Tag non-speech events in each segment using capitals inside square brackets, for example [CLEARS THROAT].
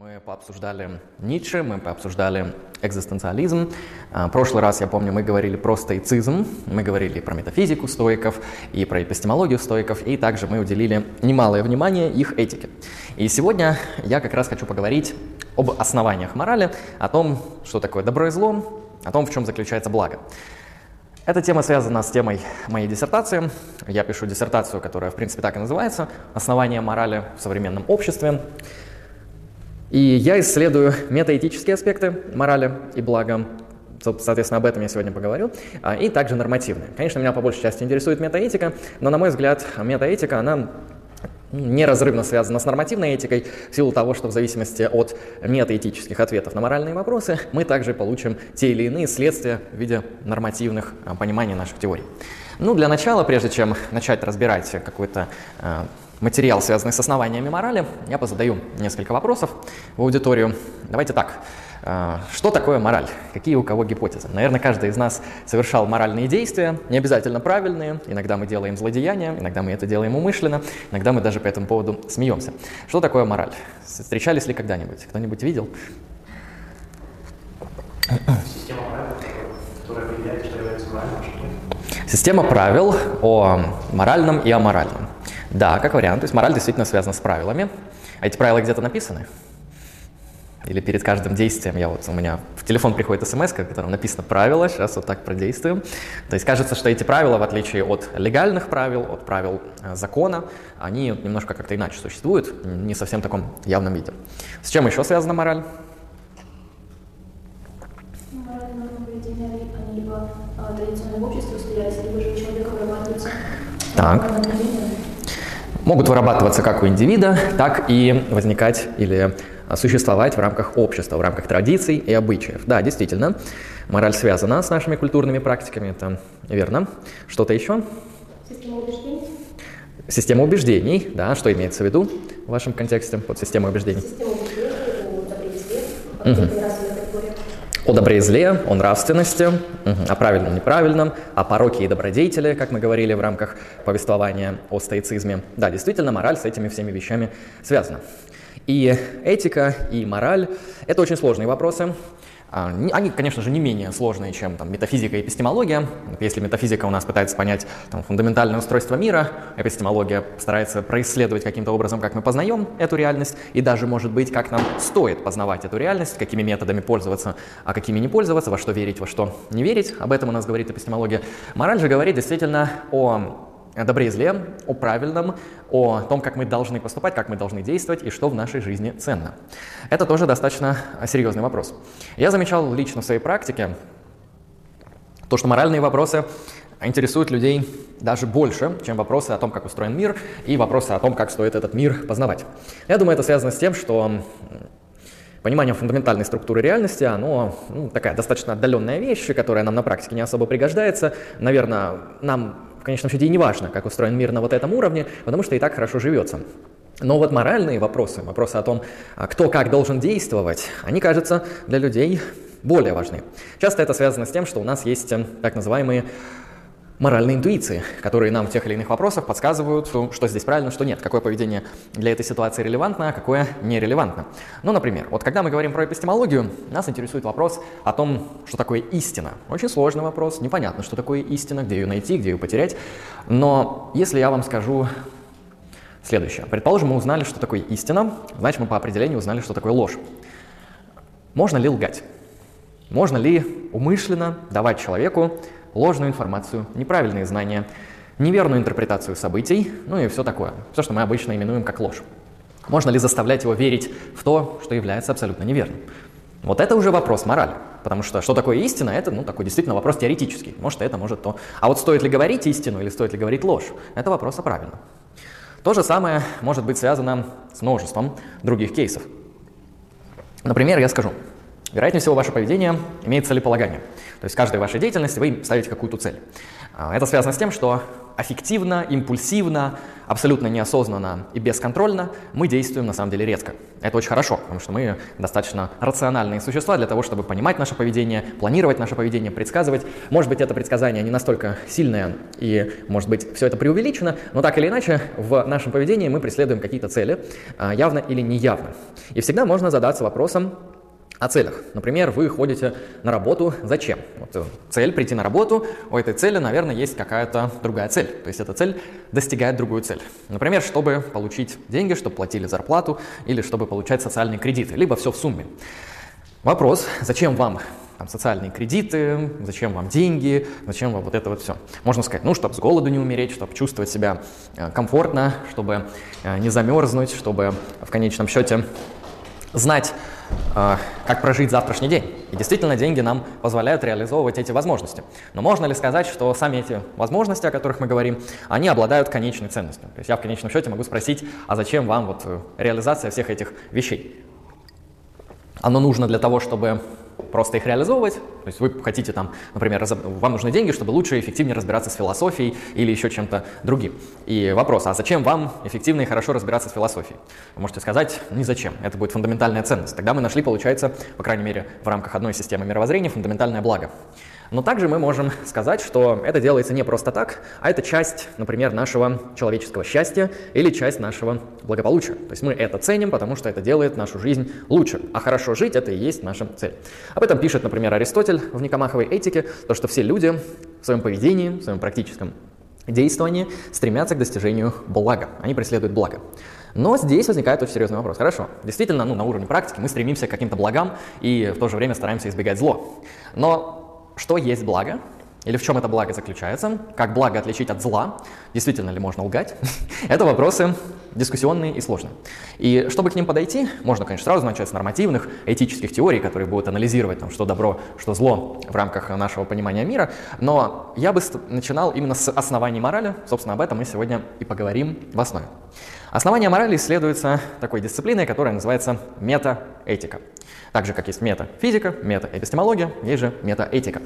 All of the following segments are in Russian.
Мы пообсуждали Ницше, мы пообсуждали экзистенциализм. А, прошлый раз, я помню, мы говорили про стоицизм, мы говорили про метафизику стоиков и про эпистемологию стоиков, и также мы уделили немалое внимание их этике. И сегодня я как раз хочу поговорить об основаниях морали, о том, что такое добро и зло, о том, в чем заключается благо. Эта тема связана с темой моей диссертации. Я пишу диссертацию, которая, в принципе, так и называется «Основания морали в современном обществе». И я исследую метаэтические аспекты морали и блага, Соответственно, об этом я сегодня поговорю. А, и также нормативные. Конечно, меня по большей части интересует метаэтика, но, на мой взгляд, метаэтика, она неразрывно связана с нормативной этикой в силу того, что в зависимости от метаэтических ответов на моральные вопросы мы также получим те или иные следствия в виде нормативных а, пониманий наших теорий. Ну, для начала, прежде чем начать разбирать какой-то а, материал, связанный с основаниями морали, я позадаю несколько вопросов в аудиторию. Давайте так. А, что такое мораль? Какие у кого гипотезы? Наверное, каждый из нас совершал моральные действия, не обязательно правильные. Иногда мы делаем злодеяния, иногда мы это делаем умышленно, иногда мы даже по этому поводу смеемся. Что такое мораль? Встречались ли когда-нибудь? Кто-нибудь видел? Система правил, которая определяет, что является моральным, что Система правил о моральном и аморальном. Да, как вариант. То есть мораль действительно связана с правилами. А эти правила где-то написаны? Или перед каждым действием я вот у меня в телефон приходит смс, в котором написано правила, сейчас вот так продействуем. То есть кажется, что эти правила, в отличие от легальных правил, от правил э, закона, они немножко как-то иначе существуют, не совсем в таком явном виде. С чем еще связана мораль? Так могут вырабатываться как у индивида, так и возникать или существовать в рамках общества, в рамках традиций и обычаев. Да, действительно, мораль связана с нашими культурными практиками, это верно. Что-то еще? Система убеждений. Система убеждений, да, что имеется в виду в вашем контексте под системой убеждений? Система убеждений, это угу о добре и зле, о нравственности, о правильном и неправильном, о пороке и добродетели, как мы говорили в рамках повествования о стоицизме. Да, действительно, мораль с этими всеми вещами связана. И этика, и мораль – это очень сложные вопросы. А, они, конечно же, не менее сложные, чем там, метафизика и эпистемология. Если метафизика у нас пытается понять там, фундаментальное устройство мира, эпистемология старается происследовать каким-то образом, как мы познаем эту реальность, и даже, может быть, как нам стоит познавать эту реальность, какими методами пользоваться, а какими не пользоваться, во что верить, во что не верить. Об этом у нас говорит эпистемология. Мораль же говорит действительно о о добре и зле, о правильном, о том, как мы должны поступать, как мы должны действовать и что в нашей жизни ценно. Это тоже достаточно серьезный вопрос. Я замечал лично в своей практике то, что моральные вопросы интересуют людей даже больше, чем вопросы о том, как устроен мир, и вопросы о том, как стоит этот мир познавать. Я думаю, это связано с тем, что понимание фундаментальной структуры реальности, оно ну, такая достаточно отдаленная вещь, которая нам на практике не особо пригождается. Наверное, нам в конечном счете и не важно, как устроен мир на вот этом уровне, потому что и так хорошо живется. Но вот моральные вопросы, вопросы о том, а, кто как должен действовать, они, кажется, для людей более важны. Часто это связано с тем, что у нас есть э, так называемые моральные интуиции, которые нам в тех или иных вопросах подсказывают, что здесь правильно, что нет, какое поведение для этой ситуации релевантно, а какое нерелевантно. Ну, например, вот когда мы говорим про эпистемологию, нас интересует вопрос о том, что такое истина. Очень сложный вопрос, непонятно, что такое истина, где ее найти, где ее потерять. Но если я вам скажу следующее. Предположим, мы узнали, что такое истина, значит, мы по определению узнали, что такое ложь. Можно ли лгать? Можно ли умышленно давать человеку ложную информацию, неправильные знания, неверную интерпретацию событий, ну и все такое. Все, что мы обычно именуем как ложь. Можно ли заставлять его верить в то, что является абсолютно неверным? Вот это уже вопрос морали. Потому что что такое истина, это ну, такой действительно вопрос теоретический. Может это, может то. А вот стоит ли говорить истину или стоит ли говорить ложь, это вопрос о правильном. То же самое может быть связано с множеством других кейсов. Например, я скажу, Вероятнее всего, ваше поведение имеет целеполагание. То есть в каждой вашей деятельности вы ставите какую-то цель. А, это связано с тем, что аффективно, импульсивно, абсолютно неосознанно и бесконтрольно мы действуем на самом деле редко. Это очень хорошо, потому что мы достаточно рациональные существа для того, чтобы понимать наше поведение, планировать наше поведение, предсказывать. Может быть, это предсказание не настолько сильное и, может быть, все это преувеличено, но так или иначе в нашем поведении мы преследуем какие-то цели, а, явно или неявно. И всегда можно задаться вопросом, о целях. Например, вы ходите на работу зачем? Вот э, цель прийти на работу, у этой цели, наверное, есть какая-то другая цель. То есть эта цель достигает другую цель. Например, чтобы получить деньги, чтобы платили зарплату или чтобы получать социальные кредиты, либо все в сумме. Вопрос, зачем вам там, социальные кредиты, зачем вам деньги, зачем вам вот это вот все. Можно сказать, ну, чтобы с голоду не умереть, чтобы чувствовать себя э, комфортно, чтобы э, не замерзнуть, чтобы в конечном счете знать, как прожить завтрашний день. И действительно, деньги нам позволяют реализовывать эти возможности. Но можно ли сказать, что сами эти возможности, о которых мы говорим, они обладают конечной ценностью? То есть я в конечном счете могу спросить, а зачем вам вот э, реализация всех этих вещей? Оно нужно для того, чтобы просто их реализовывать. То есть вы хотите там, например, вам нужны деньги, чтобы лучше и эффективнее разбираться с философией или еще чем-то другим. И вопрос, а зачем вам эффективно и хорошо разбираться с философией? Вы можете сказать, ни зачем. Это будет фундаментальная ценность. Тогда мы нашли, получается, по крайней мере, в рамках одной системы мировоззрения фундаментальное благо. Но также мы можем сказать, что это делается не просто так, а это часть, например, нашего человеческого счастья или часть нашего благополучия. То есть мы это ценим, потому что это делает нашу жизнь лучше. А хорошо жить – это и есть наша цель. Об этом пишет, например, Аристотель в Никомаховой этике, то, что все люди в своем поведении, в своем практическом действовании стремятся к достижению блага. Они преследуют благо. Но здесь возникает очень серьезный вопрос. Хорошо, действительно, ну, на уровне практики мы стремимся к каким-то благам и в то же время стараемся избегать зло. Но что есть благо, или в чем это благо заключается, как благо отличить от зла, действительно ли можно лгать, [LAUGHS] это вопросы дискуссионные и сложные. И чтобы к ним подойти, можно, конечно, сразу начать с нормативных, этических теорий, которые будут анализировать, там, что добро, что зло в рамках нашего понимания мира, но я бы начинал именно с оснований морали, собственно, об этом мы сегодня и поговорим в основе. Основание морали исследуется такой дисциплиной, которая называется метаэтика. Так же, как есть метафизика, метаэпистемология, есть же метаэтика.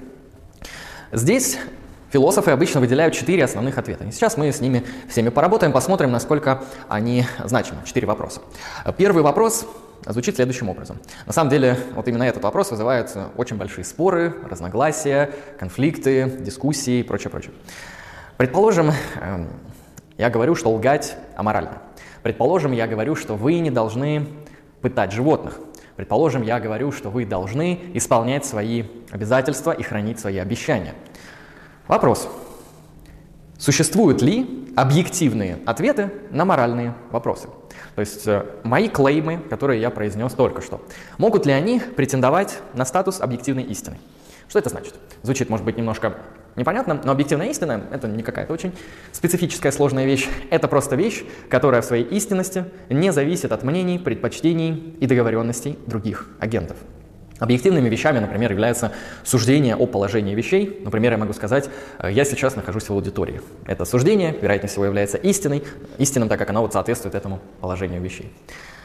Здесь философы обычно выделяют четыре основных ответа. И сейчас мы с ними всеми поработаем, посмотрим, насколько они значимы. Четыре вопроса. Первый вопрос звучит следующим образом. На самом деле, вот именно этот вопрос вызывает очень большие споры, разногласия, конфликты, дискуссии и прочее, прочее. Предположим, эм, я говорю, что лгать аморально. Предположим, я говорю, что вы не должны пытать животных. Предположим, я говорю, что вы должны исполнять свои обязательства и хранить свои обещания. Вопрос. Существуют ли объективные ответы на моральные вопросы? То есть э, мои клеймы, которые я произнес только что, могут ли они претендовать на статус объективной истины? Что это значит? Звучит, может быть, немножко непонятно, но объективная истина — это не какая-то очень специфическая сложная вещь. Это просто вещь, которая в своей истинности не зависит от мнений, предпочтений и договоренностей других агентов. Объективными вещами, например, является суждение о положении вещей. Например, я могу сказать, э, я сейчас нахожусь в аудитории. Это суждение, вероятнее всего, является истиной, истинным, так как оно вот соответствует этому положению вещей.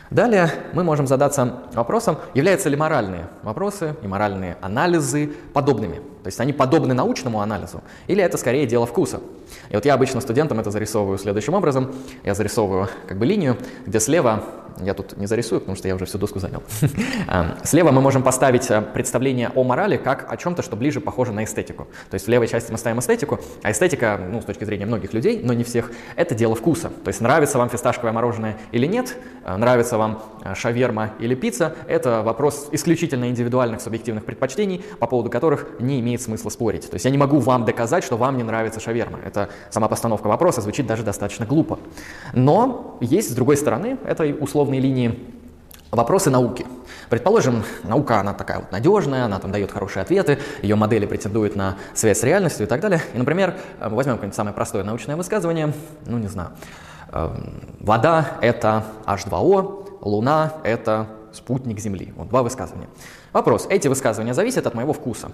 Далее мы можем задаться вопросом, являются ли моральные вопросы и моральные анализы подобными. То есть они подобны научному анализу, или это скорее дело вкуса. И вот я обычно студентам это зарисовываю следующим образом. Я зарисовываю как бы линию, где слева я тут не зарисую, потому что я уже всю доску занял. А, [LAUGHS] слева мы можем поставить э, представление о морали как о чем-то, что ближе похоже на эстетику. То есть в левой части мы ставим эстетику, а эстетика, ну, с точки зрения многих людей, но не всех, это дело вкуса. То есть нравится вам фисташковое мороженое или нет, э, нравится вам э, шаверма или пицца, это вопрос исключительно индивидуальных субъективных предпочтений, по поводу которых не имеет смысла спорить. То есть я не могу вам доказать, что вам не нравится шаверма. Это сама постановка вопроса звучит даже достаточно глупо. Но есть, с другой стороны, этой условной линии Вопросы науки. Предположим, наука, она такая вот надежная, она там дает хорошие ответы, ее модели претендуют на связь с реальностью и так далее. И, например, э, возьмем какое-нибудь самое простое научное высказывание, ну, не знаю, эм, вода — это H2O, Луна — это спутник Земли. Вот два высказывания. Вопрос, эти высказывания зависят от моего вкуса.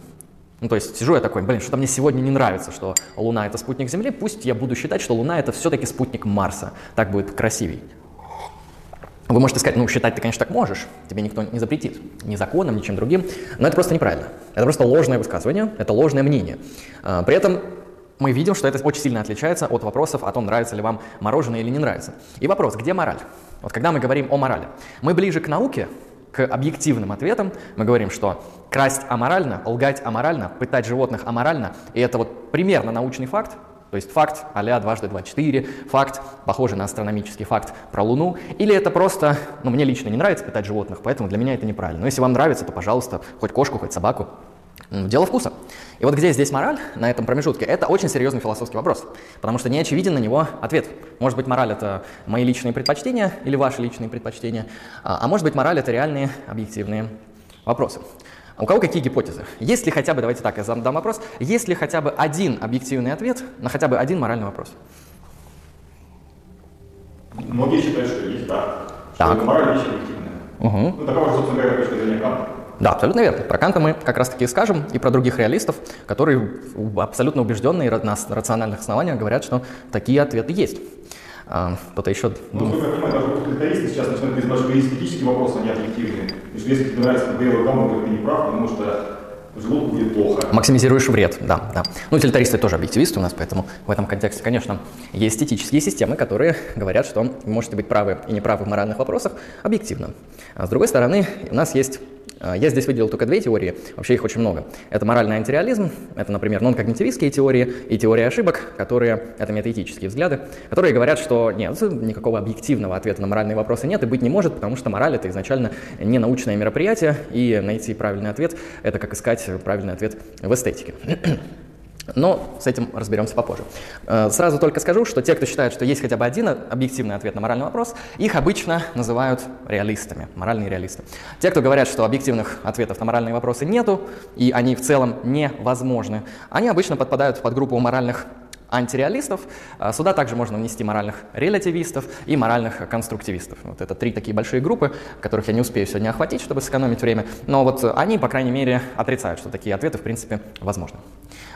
Ну, то есть сижу я такой, блин, что-то мне сегодня не нравится, что Луна — это спутник Земли, пусть я буду считать, что Луна — это все-таки спутник Марса. Так будет красивей. Вы можете сказать, ну, считать ты, конечно, так можешь, тебе никто не запретит, ни законом, ни чем другим, но это просто неправильно. Это просто ложное высказывание, это ложное мнение. А, при этом мы видим, что это очень сильно отличается от вопросов о том, нравится ли вам мороженое или не нравится. И вопрос, где мораль? Вот когда мы говорим о морали, мы ближе к науке, к объективным ответам, мы говорим, что красть аморально, лгать аморально, пытать животных аморально, и это вот примерно научный факт, то есть факт а-ля дважды два четыре, факт, похожий на астрономический факт про Луну, или это просто, ну, мне лично не нравится пытать животных, поэтому для меня это неправильно. Но если вам нравится, то, пожалуйста, хоть кошку, хоть собаку. Дело вкуса. И вот где здесь мораль на этом промежутке, это очень серьезный философский вопрос, потому что не очевиден на него ответ. Может быть, мораль — это мои личные предпочтения или ваши личные предпочтения, а, а может быть, мораль — это реальные объективные вопросы. А у кого какие гипотезы? Есть ли хотя бы, давайте так, я задам вопрос, есть ли хотя бы один объективный ответ на хотя бы один моральный вопрос? Многие считают, что есть, да. Так. Что мораль вещь объективная. Угу. Ну, такова же, собственно говоря, точка зрения Канта. Да, абсолютно верно. Про Канта мы как раз таки и скажем, и про других реалистов, которые абсолютно убежденные на рациональных основаниях говорят, что такие ответы есть. А, кто-то еще Ну, думает. насколько я понимаю, даже утилитаристы сейчас начинают есть эстетические вопросы, они объективные. И что если тебе нравится белый гамма, ты не прав, потому что желудку будет плохо. Максимизируешь вред, да, да. Ну, утилитаристы тоже объективисты у нас, поэтому в этом контексте, конечно, есть эстетические системы, которые говорят, что вы можете быть правы и неправы в моральных вопросах объективно. А с другой стороны, у нас есть я здесь выделил только две теории, вообще их очень много. Это моральный антиреализм, это, например, нон-когнитивистские теории и теория ошибок, которые, это метаэтические взгляды, которые говорят, что нет, никакого объективного ответа на моральные вопросы нет и быть не может, потому что мораль это изначально не научное мероприятие, и найти правильный ответ – это как искать правильный ответ в эстетике. [CLEARS THROAT] Но с этим разберемся попозже. Э, Сразу только скажу, что те, кто считает, что есть хотя бы один объективный ответ на моральный вопрос, их обычно называют реалистами, моральные реалисты. Те, кто говорят, что объективных ответов на моральные вопросы нету, и они в целом невозможны, они обычно подпадают под группу моральных антиреалистов. А Сюда также можно внести моральных релятивистов и моральных конструктивистов. Вот это три такие большие группы, которых я не успею сегодня охватить, чтобы сэкономить время. Но вот они, по крайней мере, отрицают, что такие ответы в принципе возможны.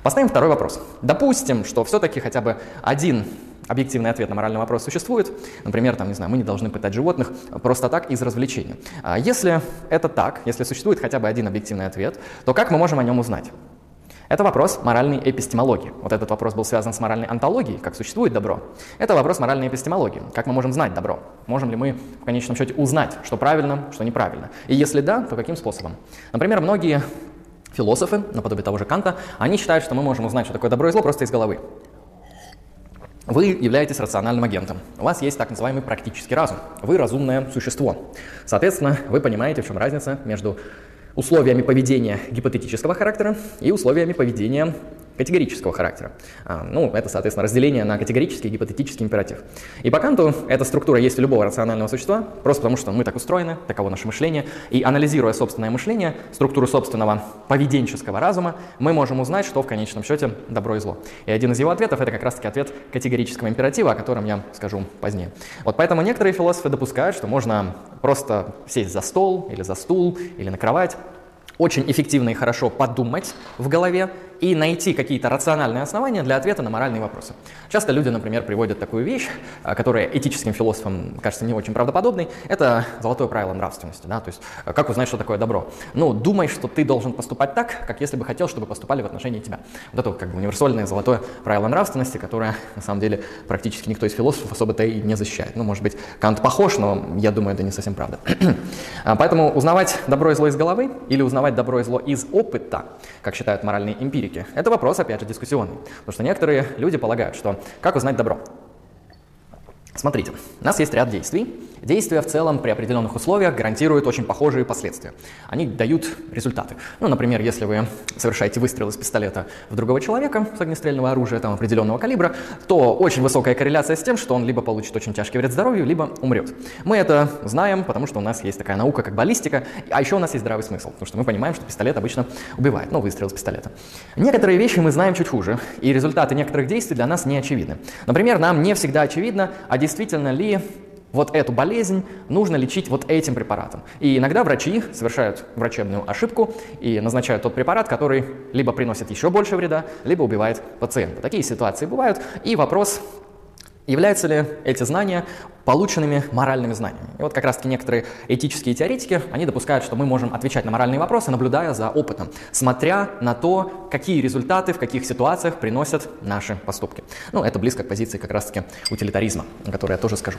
Поставим второй вопрос. Допустим, что все-таки хотя бы один объективный ответ на моральный вопрос существует. Например, там, не знаю, мы не должны пытать животных просто так из развлечения. А Если это так, если существует хотя бы один объективный ответ, то как мы можем о нем узнать? Это вопрос моральной эпистемологии. Вот этот вопрос был связан с моральной антологией, как существует добро. Это вопрос моральной эпистемологии. Как мы можем знать добро? Можем ли мы в конечном счете узнать, что правильно, что неправильно? И если да, то каким способом? Например, многие философы, наподобие того же Канта, они считают, что мы можем узнать, что такое добро и зло просто из головы. Вы являетесь рациональным агентом. У вас есть так называемый практический разум. Вы разумное существо. Соответственно, вы понимаете, в чем разница между условиями поведения гипотетического характера и условиями поведения категорического характера. А, ну, это, соответственно, разделение на категорический и гипотетический императив. И по Канту эта структура есть у любого рационального существа, просто потому что мы так устроены, таково наше мышление. И анализируя собственное мышление, структуру собственного поведенческого разума, мы можем узнать, что в конечном счете добро и зло. И один из его ответов – это как раз-таки ответ категорического императива, о котором я скажу позднее. Вот поэтому некоторые философы допускают, что можно просто сесть за стол или за стул или на кровать, очень эффективно и хорошо подумать в голове и найти какие-то рациональные основания для ответа на моральные вопросы. Часто люди, например, приводят такую вещь, а, которая этическим философам кажется не очень правдоподобной, это золотое правило нравственности. Да? То есть, а, как узнать, что такое добро? Ну, думай, что ты должен поступать так, как если бы хотел, чтобы поступали в отношении тебя. Вот это как бы универсальное золотое правило нравственности, которое, на самом деле, практически никто из философов особо-то и не защищает. Ну, может быть, Кант похож, но я думаю, это не совсем правда. [CLEARS THROAT] А, поэтому узнавать добро и зло из головы или узнавать добро и зло из опыта, как считают моральные эмпирики, это вопрос, опять же, дискуссионный. Потому что некоторые люди полагают, что как узнать добро? Смотрите, у нас есть ряд действий. Действия в целом при определенных условиях гарантируют очень похожие последствия. Они дают результаты. Ну, например, если вы совершаете выстрел из пистолета в другого человека с огнестрельного оружия там, определенного калибра, то очень высокая корреляция с тем, что он либо получит очень тяжкий вред здоровью, либо умрет. Мы это знаем, потому что у нас есть такая наука, как баллистика, а еще у нас есть здравый смысл, потому что мы понимаем, что пистолет обычно убивает, ну, выстрел из пистолета. Некоторые вещи мы знаем чуть хуже, и результаты некоторых действий для нас не очевидны. Например, нам не всегда очевидно, а действительно ли вот эту болезнь нужно лечить вот этим препаратом. И иногда врачи совершают врачебную ошибку и назначают тот препарат, который либо приносит еще больше вреда, либо убивает пациента. Такие ситуации бывают. И вопрос Являются ли эти знания полученными моральными знаниями? И вот как раз-таки некоторые этические теоретики, они допускают, что мы можем отвечать на моральные вопросы, наблюдая за опытом, смотря на то, какие результаты в каких ситуациях приносят наши поступки. Ну, это близко к позиции как раз-таки утилитаризма, о которой я тоже скажу.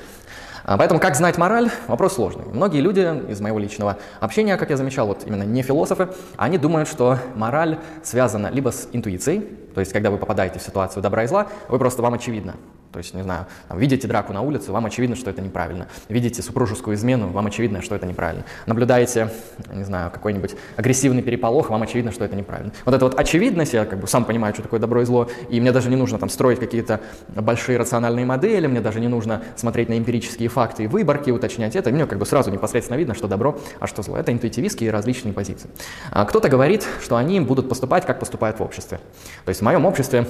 А, поэтому как знать мораль? Вопрос сложный. Многие люди из моего личного общения, как я замечал, вот именно не философы, они думают, что мораль связана либо с интуицией, то есть когда вы попадаете в ситуацию добра и зла, вы просто вам очевидно, то есть, не знаю, там, видите драку на улице, вам очевидно, что это неправильно. Видите супружескую измену, вам очевидно, что это неправильно. Наблюдаете, не знаю, какой-нибудь агрессивный переполох, вам очевидно, что это неправильно. Вот эта вот очевидность, я как бы сам понимаю, что такое добро и зло, и мне даже не нужно там строить какие-то большие рациональные модели, мне даже не нужно смотреть на эмпирические факты и выборки, уточнять это. Мне как бы сразу непосредственно видно, что добро, а что зло. Это интуитивистские различные позиции. А кто-то говорит, что они будут поступать, как поступают в обществе. То есть в моем обществе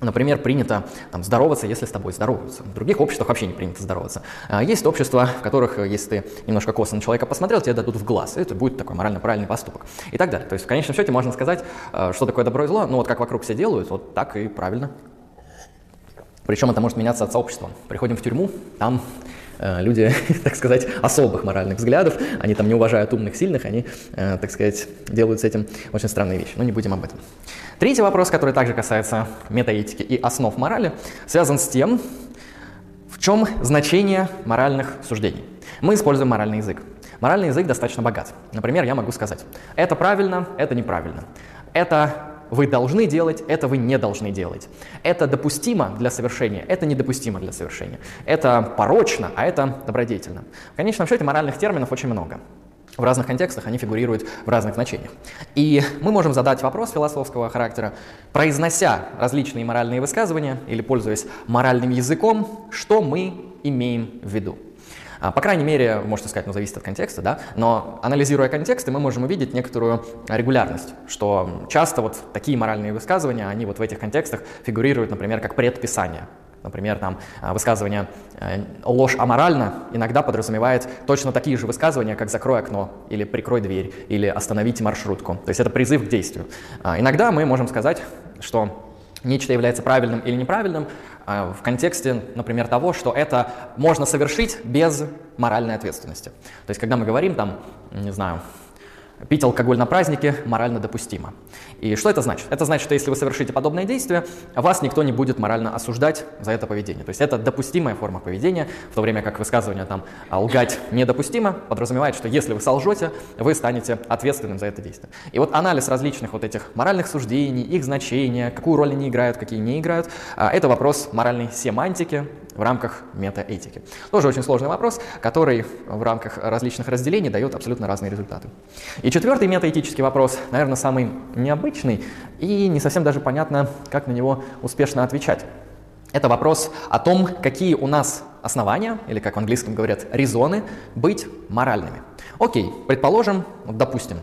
Например, принято там, здороваться, если с тобой здороваются. В других обществах вообще не принято здороваться. А есть общества, в которых, э, если ты немножко косо на человека посмотрел, тебе дадут в глаз. Это будет такой морально правильный поступок. И так далее. То есть в конечном счете можно сказать, э, что такое добро и зло. Ну вот как вокруг все делают, вот так и правильно. Причем это может меняться от сообщества. Приходим в тюрьму, там люди, [LAUGHS] так сказать, особых моральных взглядов, они там не уважают умных, сильных, они, так сказать, делают с этим очень странные вещи. Но не будем об этом. Третий вопрос, который также касается метаэтики и основ морали, связан с тем, в чем значение моральных суждений. Мы используем моральный язык. Моральный язык достаточно богат. Например, я могу сказать, это правильно, это неправильно. Это вы должны делать, это вы не должны делать. Это допустимо для совершения, это недопустимо для совершения. Это порочно, а это добродетельно. В конечном счете моральных терминов очень много. В разных контекстах они фигурируют в разных значениях. И мы можем задать вопрос философского характера, произнося различные моральные высказывания или пользуясь моральным языком, что мы имеем в виду. А, по крайней мере, можете сказать, ну, зависит от контекста, да, но анализируя контексты, мы можем увидеть некоторую регулярность, что часто вот такие моральные высказывания, они вот в этих контекстах фигурируют, например, как предписание. Например, там а, высказывание э, «ложь аморальна» иногда подразумевает точно такие же высказывания, как «закрой окно» или «прикрой дверь» или «остановите маршрутку». То есть это призыв к действию. А, иногда мы можем сказать, что нечто является правильным или неправильным в контексте, например, того, что это можно совершить без моральной ответственности. То есть когда мы говорим там, не знаю, Пить алкоголь на празднике морально допустимо. И что это значит? Это значит, что если вы совершите подобное действие, вас никто не будет морально осуждать за это поведение. То есть это допустимая форма поведения, в то время как высказывание там «А «лгать недопустимо» подразумевает, что если вы солжете, вы станете ответственным за это действие. И вот анализ различных вот этих моральных суждений, их значения, какую роль они играют, какие не играют, а, это вопрос моральной семантики, в рамках метаэтики. Тоже очень сложный вопрос, который в рамках различных разделений дает абсолютно разные результаты. И четвертый метаэтический вопрос, наверное, самый необычный и не совсем даже понятно, как на него успешно отвечать. Это вопрос о том, какие у нас основания, или как в английском говорят, резоны, быть моральными. Окей, предположим, допустим,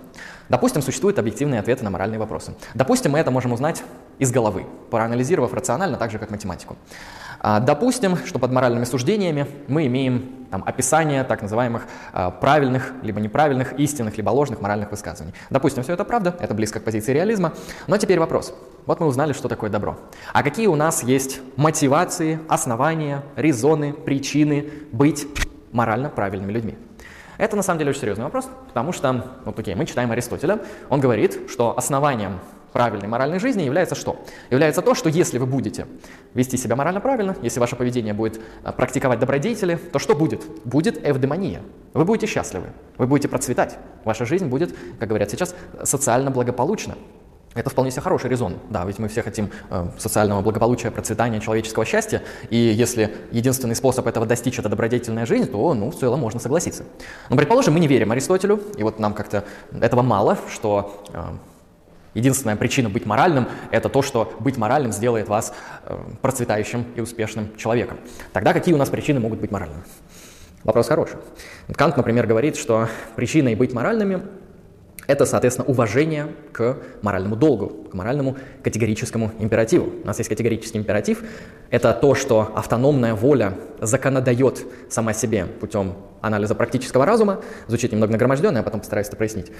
допустим, существуют объективные ответы на моральные вопросы. Допустим, мы это можем узнать из головы, проанализировав рационально, так же, как математику. А, допустим, что под моральными суждениями мы имеем там, описание так называемых а, правильных, либо неправильных, истинных, либо ложных моральных высказываний. Допустим, все это правда, это близко к позиции реализма. Но теперь вопрос. Вот мы узнали, что такое добро. А какие у нас есть мотивации, основания, резоны, причины быть морально правильными людьми? Это на самом деле очень серьезный вопрос, потому что, вот окей, мы читаем Аристотеля, он говорит, что основанием правильной моральной жизни является что? Является то, что если вы будете вести себя морально правильно, если ваше поведение будет а, практиковать добродетели, то что будет? Будет эвдемония. Вы будете счастливы, вы будете процветать. Ваша жизнь будет, как говорят сейчас, социально благополучна. Это вполне себе хороший резон. Да, ведь мы все хотим э, социального благополучия, процветания, человеческого счастья. И если единственный способ этого достичь – это добродетельная жизнь, то, ну, в целом можно согласиться. Но, предположим, мы не верим Аристотелю, и вот нам как-то этого мало, что э, Единственная причина быть моральным – это то, что быть моральным сделает вас э, процветающим и успешным человеком. Тогда какие у нас причины могут быть моральными? Вопрос хороший. Кант, например, говорит, что причиной быть моральными – это, соответственно, уважение к моральному долгу, к моральному категорическому императиву. У нас есть категорический императив – это то, что автономная воля законодает сама себе путем анализа практического разума. Звучит немного нагроможденно, я потом постараюсь это прояснить.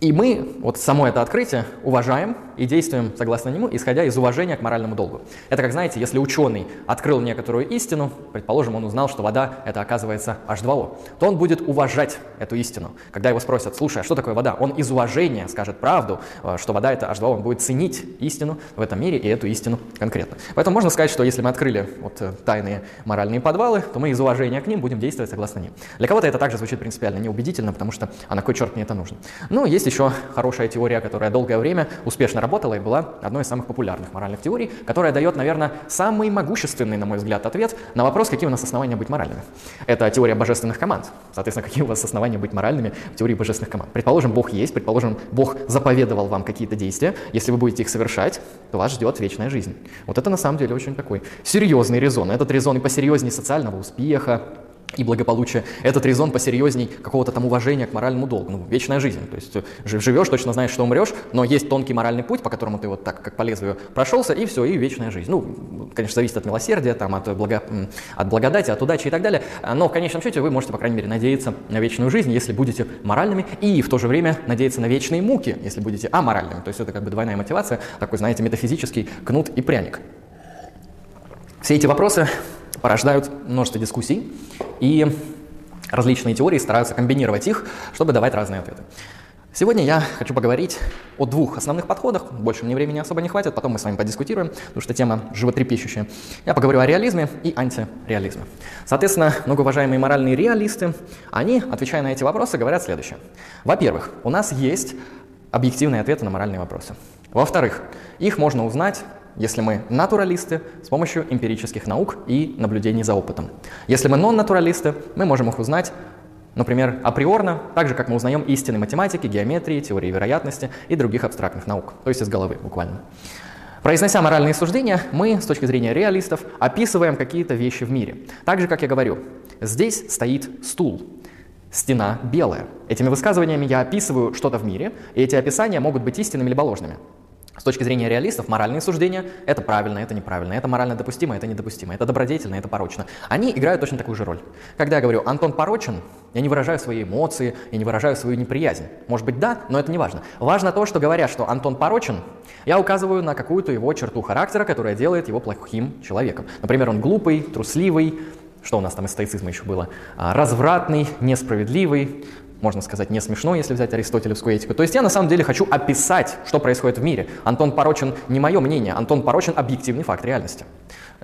И мы вот само это открытие уважаем и действуем согласно нему, исходя из уважения к моральному долгу. Это как, знаете, если ученый открыл некоторую истину, предположим, он узнал, что вода – это, оказывается, H2O, то он будет уважать эту истину. Когда его спросят, слушай, а что такое вода? Он из уважения скажет правду, э, что вода – это H2O, он будет ценить истину в этом мире и эту истину конкретно. Поэтому можно сказать, что если мы открыли вот э, тайные моральные подвалы, то мы из уважения к ним будем действовать согласно ним. Для кого-то это также звучит принципиально неубедительно, потому что а на кой черт мне это нужно? Ну, есть еще хорошая теория, которая долгое время успешно работала и была одной из самых популярных моральных теорий, которая дает, наверное, самый могущественный, на мой взгляд, ответ на вопрос, какие у нас основания быть моральными. Это теория божественных команд. Соответственно, какие у вас основания быть моральными в теории божественных команд. Предположим, Бог есть, предположим, Бог заповедовал вам какие-то действия. Если вы будете их совершать, то вас ждет вечная жизнь. Вот это на самом деле очень такой серьезный резон. Этот резон и посерьезнее социального успеха, и благополучие. Этот резон посерьезней какого-то там уважения к моральному долгу. Ну, вечная жизнь. То есть э, живешь, точно знаешь, что умрешь, но есть тонкий моральный путь, по которому ты вот так, как по лезвию прошелся, и все, и вечная жизнь. Ну, конечно, зависит от милосердия, там, от, благо, от благодати, от удачи и так далее. Но в конечном счете вы можете, по крайней мере, надеяться на вечную жизнь, если будете моральными, и в то же время надеяться на вечные муки, если будете аморальными. То есть это как бы двойная мотивация, такой, знаете, метафизический кнут и пряник. Все эти вопросы порождают множество дискуссий, и различные теории стараются комбинировать их, чтобы давать разные ответы. Сегодня я хочу поговорить о двух основных подходах. Больше мне времени особо не хватит, потом мы с вами подискутируем, потому что тема животрепещущая. Я поговорю о реализме и антиреализме. Соответственно, многоуважаемые моральные реалисты, они, отвечая на эти вопросы, говорят следующее. Во-первых, у нас есть объективные ответы на моральные вопросы. Во-вторых, их можно узнать если мы натуралисты, с помощью эмпирических наук и наблюдений за опытом. Если мы нон-натуралисты, мы можем их узнать Например, априорно, так же, как мы узнаем истины математики, геометрии, теории вероятности и других абстрактных наук, то есть из головы буквально. Произнося моральные суждения, мы, с точки зрения реалистов, описываем какие-то вещи в мире. Так же, как я говорю, здесь стоит стул, стена белая. Этими высказываниями я описываю что-то в мире, и эти описания могут быть истинными либо ложными. С точки зрения реалистов, моральные суждения – это правильно, это неправильно, это морально допустимо, это недопустимо, это добродетельно, это порочно. Они играют точно такую же роль. Когда я говорю «Антон порочен», я не выражаю свои эмоции, я не выражаю свою неприязнь. Может быть, да, но это не важно. Важно то, что говоря, что Антон порочен, я указываю на какую-то его черту характера, которая делает его плохим человеком. Например, он глупый, трусливый, что у нас там из стоицизма еще было, а, развратный, несправедливый, можно сказать, не смешно, если взять аристотелевскую этику. То есть я на самом деле хочу описать, что происходит в мире. Антон порочен не мое мнение, Антон порочен объективный факт реальности.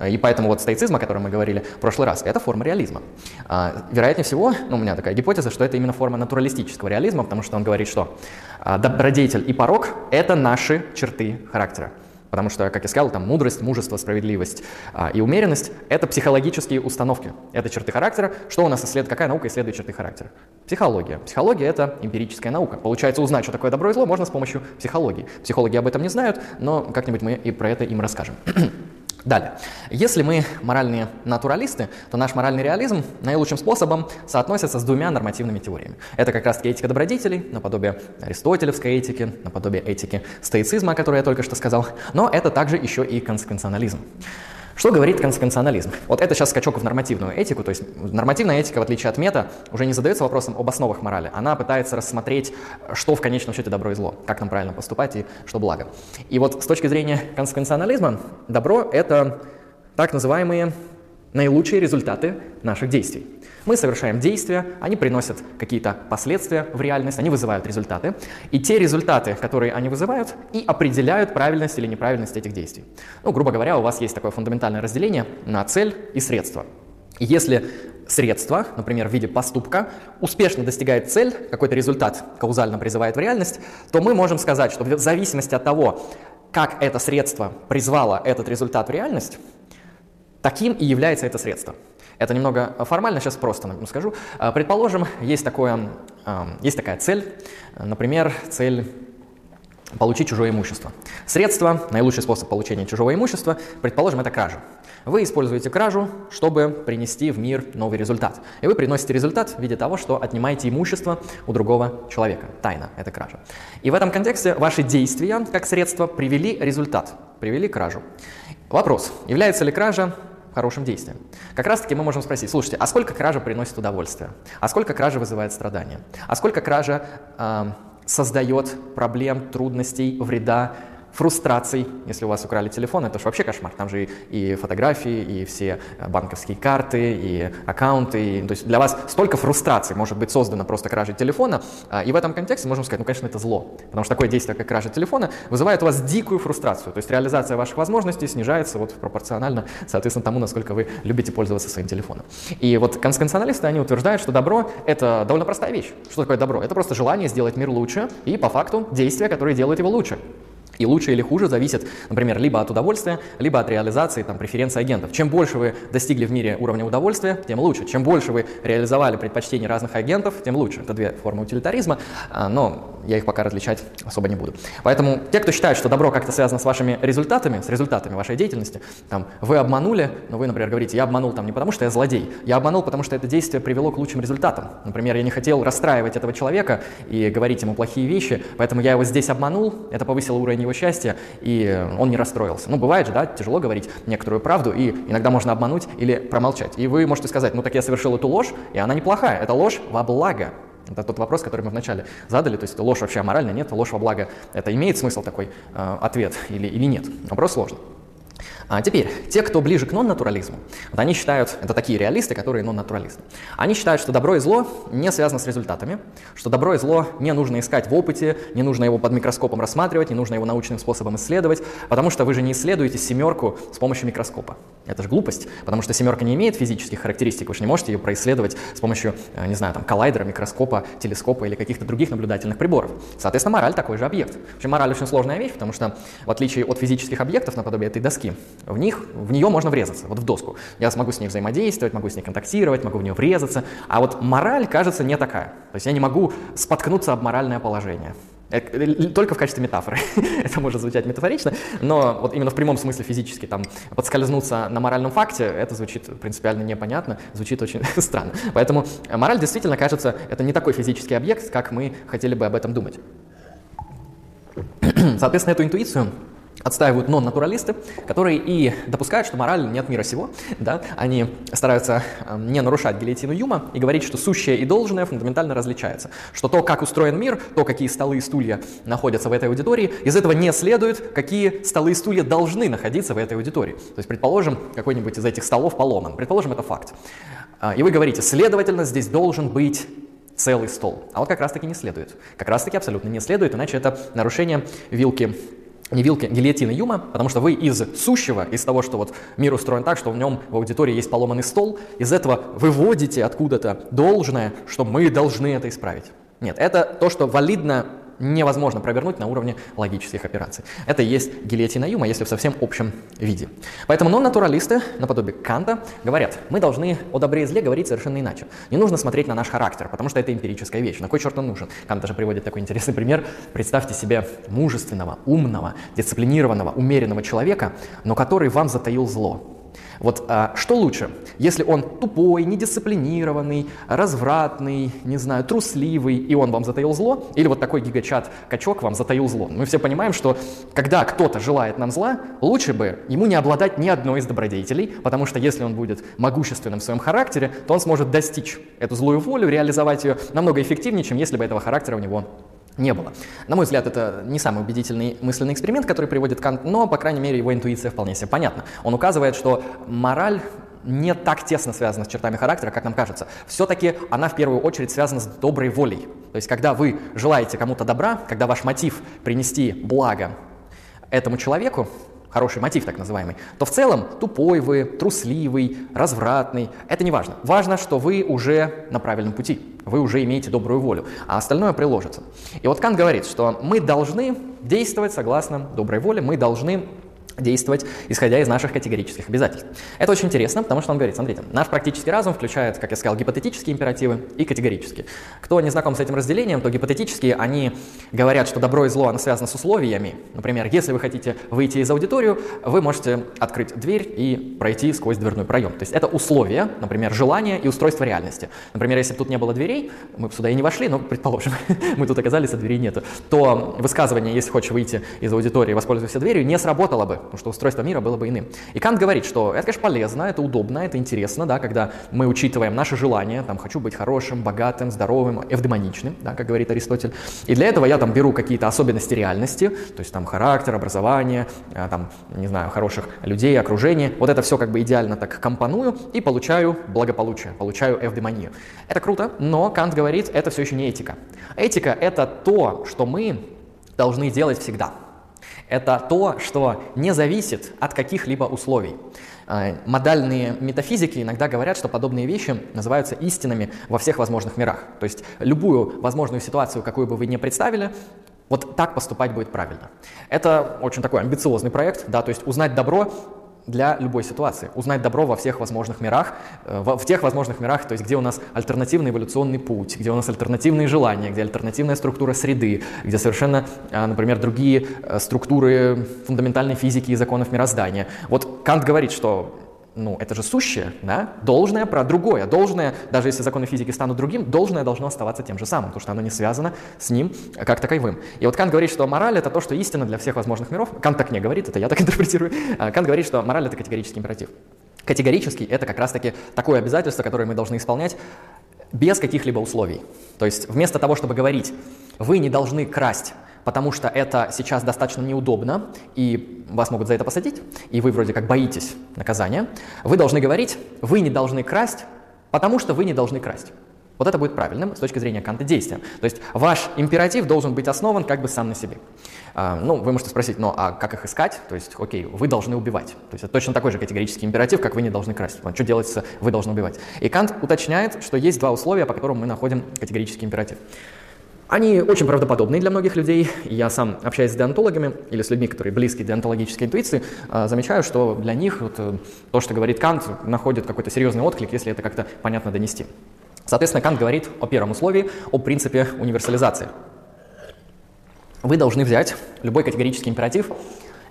И поэтому вот стоицизм, о котором мы говорили в прошлый раз, это форма реализма. А, вероятнее всего, ну, у меня такая гипотеза, что это именно форма натуралистического реализма, потому что он говорит, что а, добродетель и порог – это наши черты характера. Потому что, как я сказал, там мудрость, мужество, справедливость а, и умеренность – это психологические установки, это черты характера. Что у нас исследует, какая наука исследует черты характера? Психология. Психология – это эмпирическая наука. Получается, узнать, что такое добро и зло, можно с помощью психологии. Психологи об этом не знают, но как-нибудь мы и про это им расскажем. [CLEARS THROAT] Далее. Если мы моральные натуралисты, то наш моральный реализм наилучшим способом соотносится с двумя нормативными теориями. Это как раз-таки этика добродетелей, наподобие аристотелевской этики, наподобие этики стоицизма, о которой я только что сказал, но это также еще и консеквенционализм. Что говорит консеквенционализм? Вот это сейчас скачок в нормативную этику, то есть нормативная этика, в отличие от мета, уже не задается вопросом об основах морали. Она пытается рассмотреть, что в конечном счете добро и зло, как нам правильно поступать и что благо. И вот с точки зрения консеквенционализма, добро — это так называемые наилучшие результаты наших действий. Мы совершаем действия, они приносят какие-то последствия в реальность, они вызывают результаты. И те результаты, которые они вызывают, и определяют правильность или неправильность этих действий. Ну, грубо говоря, у вас есть такое фундаментальное разделение на цель и средство. И если средство, например, в виде поступка, успешно достигает цель, какой-то результат каузально призывает в реальность, то мы можем сказать, что в зависимости от того, как это средство призвало этот результат в реальность, таким и является это средство. Это немного формально, сейчас просто скажу. А, предположим, есть, такое, есть такая цель, например, цель получить чужое имущество. Средство, наилучший способ получения чужого имущества, предположим, это кража. Вы используете кражу, чтобы принести в мир новый результат. И вы приносите результат в виде того, что отнимаете имущество у другого человека. Тайна – это кража. И в этом контексте ваши действия, как средство, привели результат, привели кражу. Вопрос, является ли кража хорошим действием. Как раз таки мы можем спросить, слушайте, а сколько кража приносит удовольствие? А сколько кража вызывает страдания? А сколько кража э, создает проблем, трудностей, вреда, фрустраций, если у вас украли телефон, это же вообще кошмар. Там же и, и фотографии, и все э, банковские карты, и аккаунты. И, то есть для вас столько фрустраций может быть создано просто кражей телефона. А, и в этом контексте можем сказать, ну, конечно, это зло. Потому что такое действие, как кража телефона, вызывает у вас дикую фрустрацию. То есть реализация ваших возможностей снижается вот пропорционально, соответственно, тому, насколько вы любите пользоваться своим телефоном. И вот конституционалисты, они утверждают, что добро — это довольно простая вещь. Что такое добро? Это просто желание сделать мир лучше и, по факту, действия, которые делают его лучше. И лучше или хуже зависит, например, либо от удовольствия, либо от реализации там, преференций агентов. Чем больше вы достигли в мире уровня удовольствия, тем лучше. Чем больше вы реализовали предпочтения разных агентов, тем лучше. Это две формы утилитаризма, а, но я их пока различать особо не буду. Поэтому те, кто считает, что добро как-то связано с вашими результатами, с результатами вашей деятельности, там, вы обманули, но вы, например, говорите, я обманул там не потому, что я злодей, я обманул, потому что это действие привело к лучшим результатам. Например, я не хотел расстраивать этого человека и говорить ему плохие вещи, поэтому я его здесь обманул, это повысило уровень его счастья, и он не расстроился. Ну, бывает же, да, тяжело говорить некоторую правду, и иногда можно обмануть или промолчать. И вы можете сказать, ну так я совершил эту ложь, и она неплохая, это ложь во благо. Это тот вопрос, который мы вначале задали, то есть ложь вообще аморальная, нет, ложь во благо, это имеет смысл такой э, ответ или, или нет? Вопрос сложный. А теперь, те, кто ближе к нон-натурализму, вот они считают, это такие реалисты, которые нон-натуралисты, они считают, что добро и зло не связано с результатами, что добро и зло не нужно искать в опыте, не нужно его под микроскопом рассматривать, не нужно его научным способом исследовать, потому что вы же не исследуете семерку с помощью микроскопа. Это же глупость, потому что семерка не имеет физических характеристик, вы же не можете ее происследовать с помощью, э, не знаю, там, коллайдера, микроскопа, телескопа или каких-то других наблюдательных приборов. Соответственно, мораль такой же объект. Вообще мораль очень сложная вещь, потому что в отличие от физических объектов, наподобие этой доски, в них, в нее можно врезаться, вот в доску. Я смогу с ней взаимодействовать, могу с ней контактировать, могу в нее врезаться. А вот мораль, кажется, не такая. То есть я не могу споткнуться об моральное положение. Э, только в качестве метафоры. [LAUGHS] это может звучать метафорично, но вот именно в прямом смысле физически там подскользнуться на моральном факте, это звучит принципиально непонятно, звучит очень [LAUGHS] странно. Поэтому мораль действительно кажется, это не такой физический объект, как мы хотели бы об этом думать. [CLEARS THROAT] Соответственно, эту интуицию отстаивают нон-натуралисты, которые и допускают, что мораль нет мира сего. Да? Они стараются эм, не нарушать гильотину Юма и говорить, что сущее и должное фундаментально различается. Что то, как устроен мир, то, какие столы и стулья находятся в этой аудитории, из этого не следует, какие столы и стулья должны находиться в этой аудитории. То есть, предположим, какой-нибудь из этих столов поломан. Предположим, это факт. А, и вы говорите, следовательно, здесь должен быть целый стол. А вот как раз-таки не следует. Как раз-таки абсолютно не следует, иначе это нарушение вилки не вилки, гильотины Юма, потому что вы из сущего, из того, что вот мир устроен так, что в нем в аудитории есть поломанный стол, из этого выводите откуда-то должное, что мы должны это исправить. Нет, это то, что валидно невозможно провернуть на уровне логических операций. Это и есть гильотина Юма, если в совсем общем виде. Поэтому нон-натуралисты, наподобие Канта, говорят, мы должны о добре и зле говорить совершенно иначе. Не нужно смотреть на наш характер, потому что это эмпирическая вещь. На кой черт он нужен? Кант даже приводит такой интересный пример. Представьте себе мужественного, умного, дисциплинированного, умеренного человека, но который вам затаил зло. Вот а, что лучше, если он тупой, недисциплинированный, развратный, не знаю, трусливый, и он вам затаил зло, или вот такой гигачат-качок вам затаил зло. Мы все понимаем, что когда кто-то желает нам зла, лучше бы ему не обладать ни одной из добродетелей, потому что если он будет могущественным в своем характере, то он сможет достичь эту злую волю, реализовать ее намного эффективнее, чем если бы этого характера у него не было. На мой взгляд, это не самый убедительный мысленный эксперимент, который приводит Кант, но, по крайней мере, его интуиция вполне себе понятна. Он указывает, что мораль не так тесно связана с чертами характера, как нам кажется. Все-таки она в первую очередь связана с доброй волей. То есть, когда вы желаете кому-то добра, когда ваш мотив принести благо этому человеку, хороший мотив так называемый, то в целом тупой вы, трусливый, развратный, это не важно. Важно, что вы уже на правильном пути, вы уже имеете добрую волю, а остальное приложится. И вот Кант говорит, что мы должны действовать согласно доброй воле, мы должны действовать, исходя из наших категорических обязательств. Это очень интересно, потому что он говорит, смотрите, наш практический разум включает, как я сказал, гипотетические императивы и категорические. Кто не знаком с этим разделением, то гипотетические, они говорят, что добро и зло, оно связано с условиями. Например, если вы хотите выйти из аудиторию, вы можете открыть дверь и пройти сквозь дверной проем. То есть это условия, например, желание и устройство реальности. Например, если бы тут не было дверей, мы бы сюда и не вошли, но, предположим, [LAUGHS] мы тут оказались, а дверей нету, то высказывание, если хочешь выйти из аудитории, воспользуйся дверью, не сработало бы потому что устройство мира было бы иным. И Кант говорит, что это, конечно, полезно, это удобно, это интересно, да, когда мы учитываем наши желания, там, хочу быть хорошим, богатым, здоровым, эвдемоничным, да, как говорит Аристотель. И для этого я там беру какие-то особенности реальности, то есть там характер, образование, э, там, не знаю, хороших людей, окружение. Вот это все как бы идеально так компоную и получаю благополучие, получаю эвдемонию. Это круто, но Кант говорит, это все еще не этика. Этика — это то, что мы должны делать всегда. Это то, что не зависит от каких-либо условий. Э, модальные метафизики иногда говорят, что подобные вещи называются истинами во всех возможных мирах. То есть любую возможную ситуацию, какую бы вы ни представили, вот так поступать будет правильно. Это очень такой амбициозный проект, да, то есть узнать добро для любой ситуации. Узнать добро во всех возможных мирах, э, в, тех возможных мирах, то есть где у нас альтернативный эволюционный путь, где у нас альтернативные желания, где альтернативная структура среды, где совершенно, э, например, другие э, структуры фундаментальной физики и законов мироздания. Вот Кант говорит, что ну, это же сущее, да, должное про другое. Должное, даже если законы физики станут другим, должное должно оставаться тем же самым, потому что оно не связано с ним как таковым. И вот Кант говорит, что мораль — это то, что истина для всех возможных миров. Кант так не говорит, это я так [LAUGHS] интерпретирую. А Кант говорит, что мораль — это категорический императив. Категорический — это как раз-таки такое обязательство, которое мы должны исполнять без каких-либо условий. То есть вместо того, чтобы говорить, вы не должны красть, потому что это сейчас достаточно неудобно, и вас могут за это посадить, и вы вроде как боитесь наказания, вы должны говорить, вы не должны красть, потому что вы не должны красть. Вот это будет правильным с точки зрения Канта действием. То есть ваш императив должен быть основан как бы сам на себе. А, ну, вы можете спросить, ну а как их искать? То есть, окей, вы должны убивать. То есть это точно такой же категорический императив, как вы не должны красть. Что делать с вы должны убивать? И Кант уточняет, что есть два условия, по которым мы находим категорический императив. Они очень правдоподобные для многих людей. Я сам, общаясь с деонтологами или с людьми, которые близки к деонтологической интуиции, а, замечаю, что для них вот, э, то, что говорит Кант, находит какой-то серьезный отклик, если это как-то понятно донести. Соответственно, Кант говорит о первом условии, о принципе универсализации. Вы должны взять любой категорический императив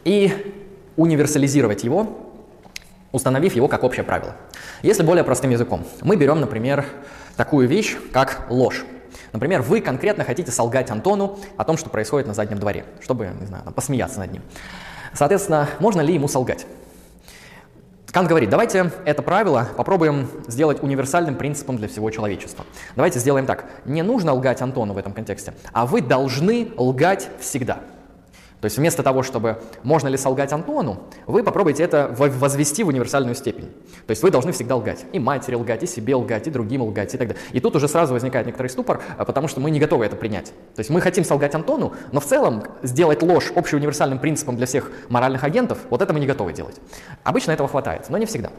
и универсализировать его, установив его как общее правило. Если более простым языком, мы берем, например, такую вещь, как ложь. Например, вы конкретно хотите солгать Антону о том, что происходит на заднем дворе, чтобы, не знаю, посмеяться над ним. Соответственно, можно ли ему солгать? Кант говорит, давайте это правило попробуем сделать универсальным принципом для всего человечества. Давайте сделаем так. Не нужно лгать Антону в этом контексте, а вы должны лгать всегда. То есть вместо того, чтобы можно ли солгать Антону, вы попробуйте это возвести в универсальную степень. То есть вы должны всегда лгать. И матери лгать, и себе лгать, и другим лгать, и так далее. И тут уже сразу возникает некоторый ступор, а, потому что мы не готовы это принять. То есть мы хотим солгать Антону, но в целом сделать ложь общеуниверсальным принципом для всех моральных агентов, вот это мы не готовы делать. Обычно этого хватает, но не всегда.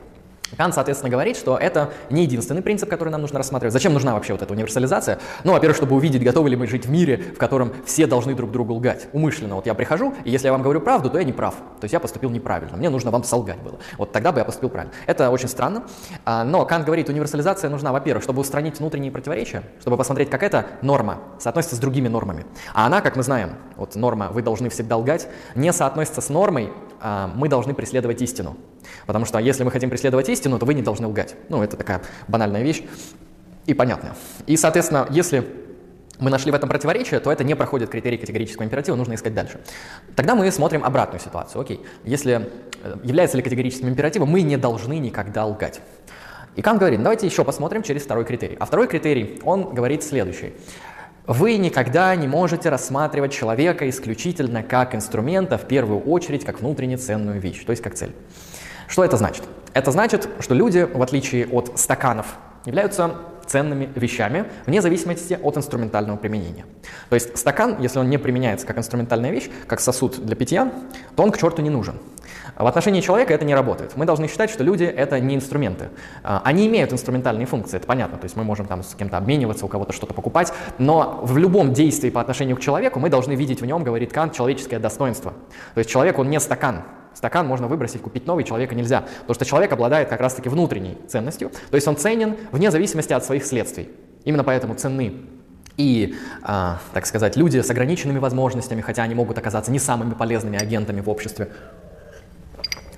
Кант, соответственно, говорит, что это не единственный принцип, который нам нужно рассматривать. Зачем нужна вообще вот эта универсализация? Ну, во-первых, чтобы увидеть, готовы ли мы жить в мире, в котором все должны друг другу лгать. Умышленно. Вот я прихожу, и если я вам говорю правду, то я не прав. То есть я поступил неправильно. Мне нужно вам солгать было. Вот тогда бы я поступил правильно. Это очень странно. А, но Кант говорит, универсализация нужна, во-первых, чтобы устранить внутренние противоречия, чтобы посмотреть, как эта норма соотносится с другими нормами. А она, как мы знаем, вот норма «вы должны всегда лгать», не соотносится с нормой а, «мы должны преследовать истину». Потому что если мы хотим преследовать истину, то вы не должны лгать. Ну, это такая банальная вещь и понятная. И, соответственно, если мы нашли в этом противоречие, то это не проходит критерий категорического императива, нужно искать дальше. Тогда мы смотрим обратную ситуацию. Окей, если э, является ли категорическим императивом, мы не должны никогда лгать. И Кант говорит, давайте еще посмотрим через второй критерий. А второй критерий, он говорит следующий. Вы никогда не можете рассматривать человека исключительно как инструмента, в первую очередь, как внутренне ценную вещь, то есть как цель. Что это значит? Это значит, что люди, в отличие от стаканов, являются ценными вещами, вне зависимости от инструментального применения. То есть стакан, если он не применяется как инструментальная вещь, как сосуд для питья, то он к черту не нужен. В отношении человека это не работает. Мы должны считать, что люди — это не инструменты. А, они имеют инструментальные функции, это понятно. То есть мы можем там с кем-то обмениваться, у кого-то что-то покупать, но в любом действии по отношению к человеку мы должны видеть в нем, говорит Кант, человеческое достоинство. То есть человек, он не стакан, Стакан можно выбросить, купить новый, человека нельзя. Потому что человек обладает как раз-таки внутренней ценностью, то есть он ценен вне зависимости от своих следствий. Именно поэтому ценны и, а, так сказать, люди с ограниченными возможностями, хотя они могут оказаться не самыми полезными агентами в обществе.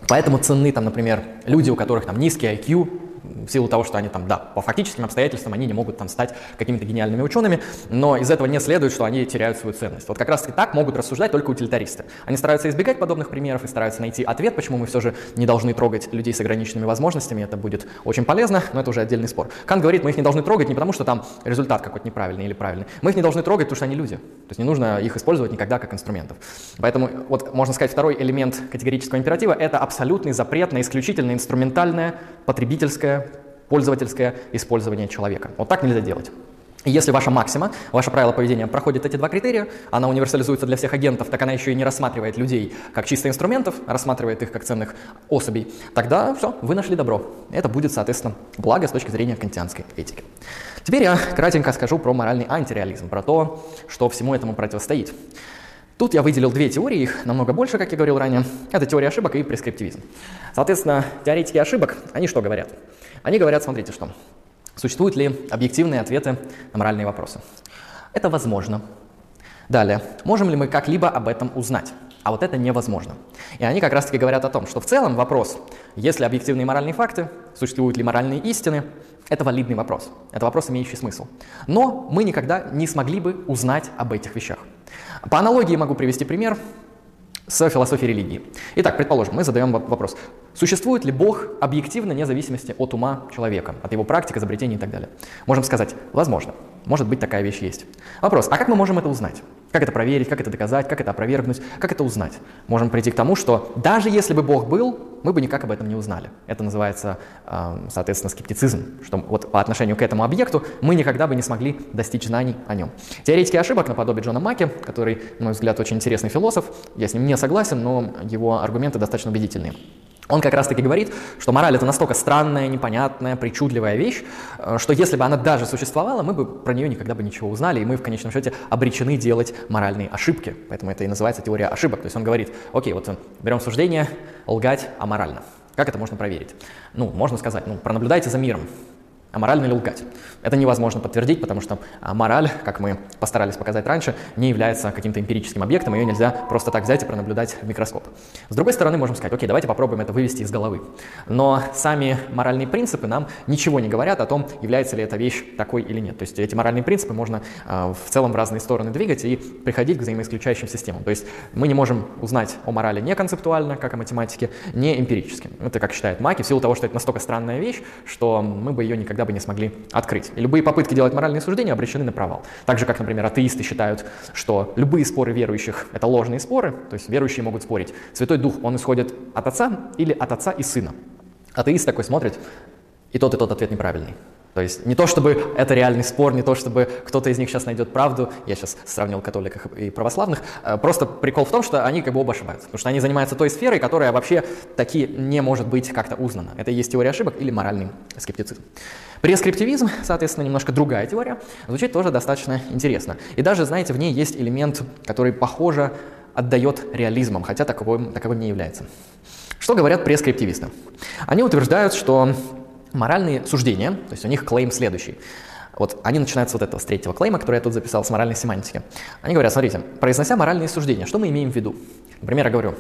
Поэтому ценны, там, например, люди, у которых там низкий IQ, в силу того, что они там, да, по фактическим обстоятельствам они не могут там стать какими-то гениальными учеными, но из этого не следует, что они теряют свою ценность. Вот как раз таки так могут рассуждать только утилитаристы. Они стараются избегать подобных примеров и стараются найти ответ, почему мы все же не должны трогать людей с ограниченными возможностями, это будет очень полезно, но это уже отдельный спор. Кант говорит, мы их не должны трогать не потому, что там результат какой-то неправильный или правильный, мы их не должны трогать, потому что они люди. То есть не нужно их использовать никогда как инструментов. Поэтому вот можно сказать второй элемент категорического императива – это абсолютный запрет на исключительно инструментальное, потребительское, пользовательское использование человека. Вот так нельзя делать. И если ваша максима, ваше правило поведения проходит эти два критерия, она универсализуется для всех агентов, так она еще и не рассматривает людей как чисто инструментов, а рассматривает их как ценных особей, тогда все, вы нашли добро. Это будет, соответственно, благо с точки зрения кантианской этики. Теперь я кратенько скажу про моральный антиреализм, про то, что всему этому противостоит. Тут я выделил две теории, их намного больше, как я говорил ранее. Это теория ошибок и прескриптивизм. Соответственно, теоретики ошибок, они что говорят? Они говорят, смотрите, что Существуют ли объективные ответы на моральные вопросы? Это возможно. Далее, можем ли мы как-либо об этом узнать? А вот это невозможно. И они как раз-таки говорят о том, что в целом вопрос, есть ли объективные моральные факты, существуют ли моральные истины, это валидный вопрос. Это вопрос, имеющий смысл. Но мы никогда не смогли бы узнать об этих вещах. По аналогии могу привести пример с философией религии. Итак, предположим, мы задаем вопрос, существует ли Бог объективно вне зависимости от ума человека, от его практик, изобретений и так далее? Можем сказать, возможно, может быть такая вещь есть. Вопрос, а как мы можем это узнать? Как это проверить, как это доказать, как это опровергнуть, как это узнать? Можем прийти к тому, что даже если бы Бог был, мы бы никак об этом не узнали. Это называется, соответственно, скептицизм, что вот по отношению к этому объекту мы никогда бы не смогли достичь знаний о нем. Теоретики ошибок, наподобие Джона Маки, который, на мой взгляд, очень интересный философ, я с ним не согласен, но его аргументы достаточно убедительные. Он как раз таки говорит, что мораль это настолько странная, непонятная, причудливая вещь, э, что если бы она даже существовала, мы бы про нее никогда бы ничего узнали, и мы в конечном счете обречены делать моральные ошибки. Поэтому это и называется теория ошибок. То есть он говорит, окей, вот берем суждение, лгать аморально. Как это можно проверить? Ну, можно сказать, ну, пронаблюдайте за миром а морально ли лгать. Это невозможно подтвердить, потому что а, мораль, как мы постарались показать раньше, не является каким-то эмпирическим объектом, ее нельзя просто так взять и пронаблюдать в микроскоп. С другой стороны, можем сказать, окей, давайте попробуем это вывести из головы. Но сами моральные принципы нам ничего не говорят о том, является ли эта вещь такой или нет. То есть эти моральные принципы можно э, в целом в разные стороны двигать и приходить к взаимоисключающим системам. То есть мы не можем узнать о морали не концептуально, как о математике, не эмпирически. Это как считает Маки, в силу того, что это настолько странная вещь, что мы бы ее никогда бы не смогли открыть. И любые попытки делать моральные суждения обречены на провал. Так же, как, например, атеисты считают, что любые споры верующих — это ложные споры, то есть верующие могут спорить, Святой Дух, он исходит от Отца или от Отца и Сына. Атеист такой смотрит, и тот, и тот ответ неправильный. То есть не то, чтобы это реальный спор, не то, чтобы кто-то из них сейчас найдет правду, я сейчас сравнил католиков и православных, э, просто прикол в том, что они как бы оба ошибаются, потому что они занимаются той сферой, которая вообще таки не может быть как-то узнана. Это и есть теория ошибок или моральный скептицизм. Прескриптивизм, соответственно, немножко другая теория, звучит тоже достаточно интересно. И даже, знаете, в ней есть элемент, который, похоже, отдает реализмом, хотя таковым, таковым не является. Что говорят прескриптивисты? Они утверждают, что Моральные суждения, то есть у них клейм следующий. Вот они начинаются вот этого, с третьего клейма, который я тут записал, с моральной семантики. Они говорят, смотрите, произнося моральные суждения, что мы имеем в виду? Например, я говорю,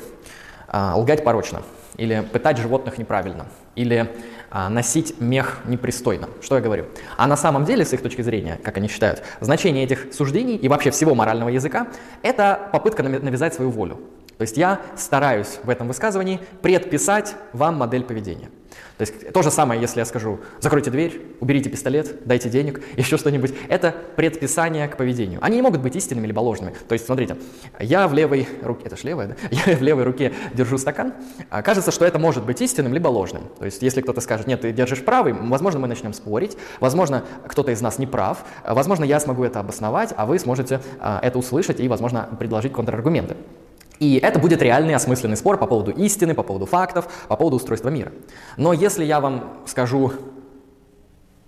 а, лгать порочно, или пытать животных неправильно, или а, носить мех непристойно. Что я говорю? А на самом деле, с их точки зрения, как они считают, значение этих суждений и вообще всего морального языка – это попытка навязать свою волю. То есть я стараюсь в этом высказывании предписать вам модель поведения. То есть то же самое, если я скажу, закройте дверь, уберите пистолет, дайте денег, [LAUGHS] еще что-нибудь. Это предписание к поведению. Они не могут быть истинными либо ложными. То есть смотрите, я в левой руке, это ж левая, да? [LAUGHS] Я в левой руке держу стакан. А кажется, что это может быть истинным либо ложным. То есть если кто-то скажет, нет, ты держишь правый, возможно, мы начнем спорить, возможно, кто-то из нас не прав, возможно, я смогу это обосновать, а вы сможете а, это услышать и, возможно, предложить контраргументы. И это будет реальный осмысленный спор по поводу истины, по поводу фактов, по поводу устройства мира. Но если я вам скажу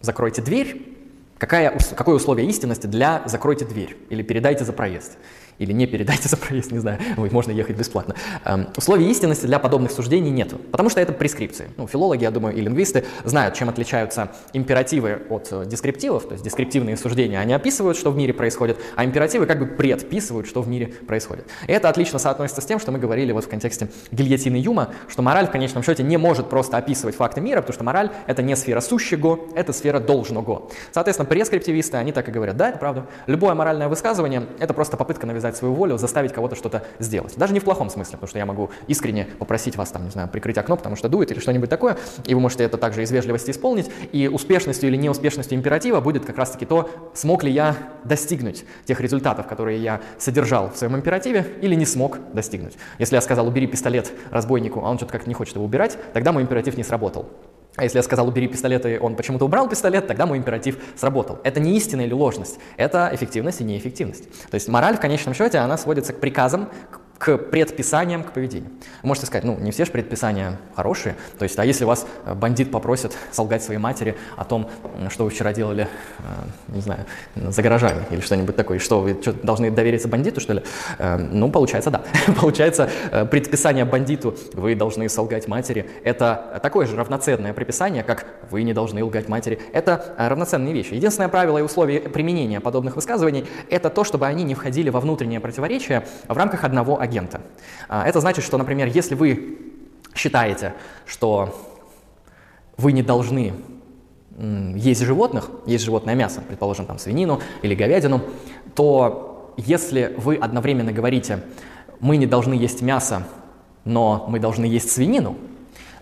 «закройте дверь», Какая, какое условие истинности для «закройте дверь» или «передайте за проезд»? Или не передайте за проезд, не знаю, Ой, можно ехать бесплатно. Эм, условий истинности для подобных суждений нет, потому что это прескрипции. Ну, филологи, я думаю, и лингвисты знают, чем отличаются императивы от э, дескриптивов, то есть дескриптивные суждения, они описывают, что в мире происходит, а императивы как бы предписывают, что в мире происходит. И это отлично соотносится с тем, что мы говорили вот в контексте гильотины Юма, что мораль в конечном счете не может просто описывать факты мира, потому что мораль — это не сфера сущего, это сфера должного. Соответственно, прескриптивисты, они так и говорят, да, это правда. Любое моральное высказывание — это просто попытка навязать навязать свою волю, заставить кого-то что-то сделать. Даже не в плохом смысле, потому что я могу искренне попросить вас, там, не знаю, прикрыть окно, потому что дует или что-нибудь такое, и вы можете это также из вежливости исполнить, и успешностью или неуспешностью императива будет как раз-таки то, смог ли я достигнуть тех результатов, которые я содержал в своем императиве, или не смог достигнуть. Если я сказал, убери пистолет разбойнику, а он что-то как-то не хочет его убирать, тогда мой императив не сработал. А если я сказал убери пистолет, и он почему-то убрал пистолет, тогда мой императив сработал. Это не истина или ложность, это эффективность и неэффективность. То есть мораль в конечном счете, она сводится к приказам, к предписаниям к поведению. Вы можете сказать, ну, не все же предписания хорошие. То есть, а если вас э, бандит попросит солгать своей матери о том, что вы вчера делали, э, не знаю, за гаражами или что-нибудь такое, что вы что, должны довериться бандиту, что ли? Э, ну, получается, да. [LAUGHS] получается, предписание бандиту, вы должны солгать матери, это такое же равноценное предписание, как вы не должны лгать матери. Это равноценные вещи. Единственное правило и условие применения подобных высказываний – это то, чтобы они не входили во внутреннее противоречие в рамках одного агента. А, это значит, что, например, если вы считаете, что вы не должны есть животных, есть животное мясо, предположим, там свинину или говядину, то если вы одновременно говорите, мы не должны есть мясо, но мы должны есть свинину,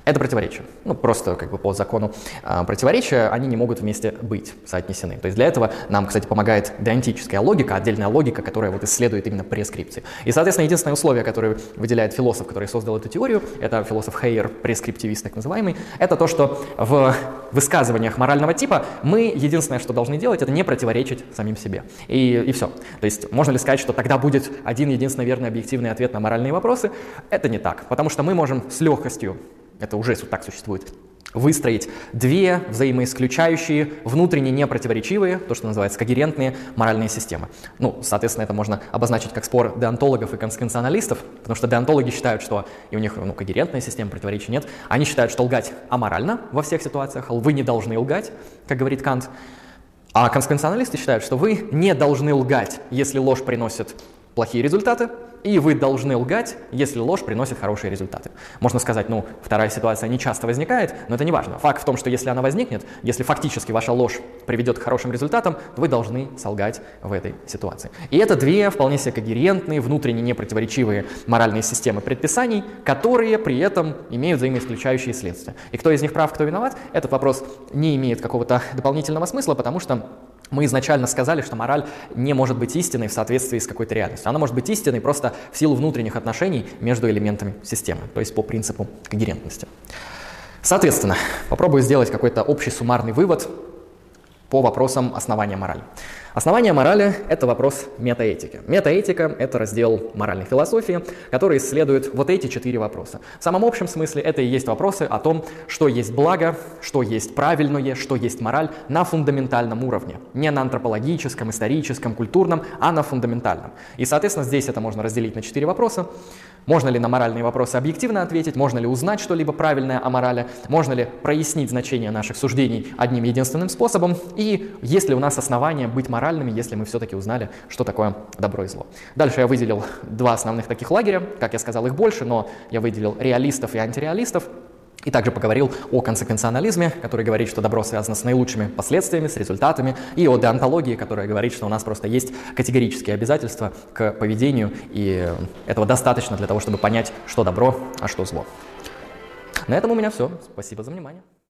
это противоречие. Ну, просто как бы по закону э, противоречия они не могут вместе быть соотнесены. То есть для этого нам, кстати, помогает деонтическая логика, отдельная логика, которая вот исследует именно прескрипции. И, соответственно, единственное условие, которое выделяет философ, который создал эту теорию, это философ Хейер, прескриптивист так называемый, это то, что в высказываниях морального типа мы единственное, что должны делать, это не противоречить самим себе. И, и все. То есть можно ли сказать, что тогда будет один единственный верный объективный ответ на моральные вопросы? Это не так, потому что мы можем с легкостью это уже так существует, выстроить две взаимоисключающие, внутренне непротиворечивые, то, что называется когерентные моральные системы. Ну, соответственно, это можно обозначить как спор деонтологов и конституционалистов, потому что деонтологи считают, что и у них ну, когерентная система, противоречий нет. Они считают, что лгать аморально во всех ситуациях, вы не должны лгать, как говорит Кант. А конституционалисты считают, что вы не должны лгать, если ложь приносит плохие результаты, и вы должны лгать, если ложь приносит хорошие результаты. Можно сказать, ну, вторая ситуация не часто возникает, но это не важно. Факт в том, что если она возникнет, если фактически ваша ложь приведет к хорошим результатам, то вы должны солгать в этой ситуации. И это две вполне себе когерентные, внутренне непротиворечивые моральные системы предписаний, которые при этом имеют взаимоисключающие следствия. И кто из них прав, кто виноват, этот вопрос не имеет какого-то дополнительного смысла, потому что мы изначально сказали, что мораль не может быть истиной в соответствии с какой-то реальностью. Она может быть истиной просто в силу внутренних отношений между элементами системы, то есть по принципу когерентности. Соответственно, попробую сделать какой-то общий суммарный вывод по вопросам основания морали. Основание морали – это вопрос метаэтики. Метаэтика – это раздел моральной философии, который исследует вот эти четыре вопроса. В самом общем смысле это и есть вопросы о том, что есть благо, что есть правильное, что есть мораль на фундаментальном уровне. Не на антропологическом, историческом, культурном, а на фундаментальном. И, соответственно, здесь это можно разделить на четыре вопроса. Можно ли на моральные вопросы объективно ответить? Можно ли узнать что-либо правильное о морали? Можно ли прояснить значение наших суждений одним единственным способом? И есть ли у нас основания быть моральными, если мы все-таки узнали, что такое добро и зло? Дальше я выделил два основных таких лагеря. Как я сказал, их больше, но я выделил реалистов и антиреалистов. И также поговорил о консеквенционализме, который говорит, что добро связано с наилучшими последствиями, с результатами, и о деонтологии, которая говорит, что у нас просто есть категорические обязательства к поведению, и этого достаточно для того, чтобы понять, что добро, а что зло. На этом у меня все. Спасибо за внимание.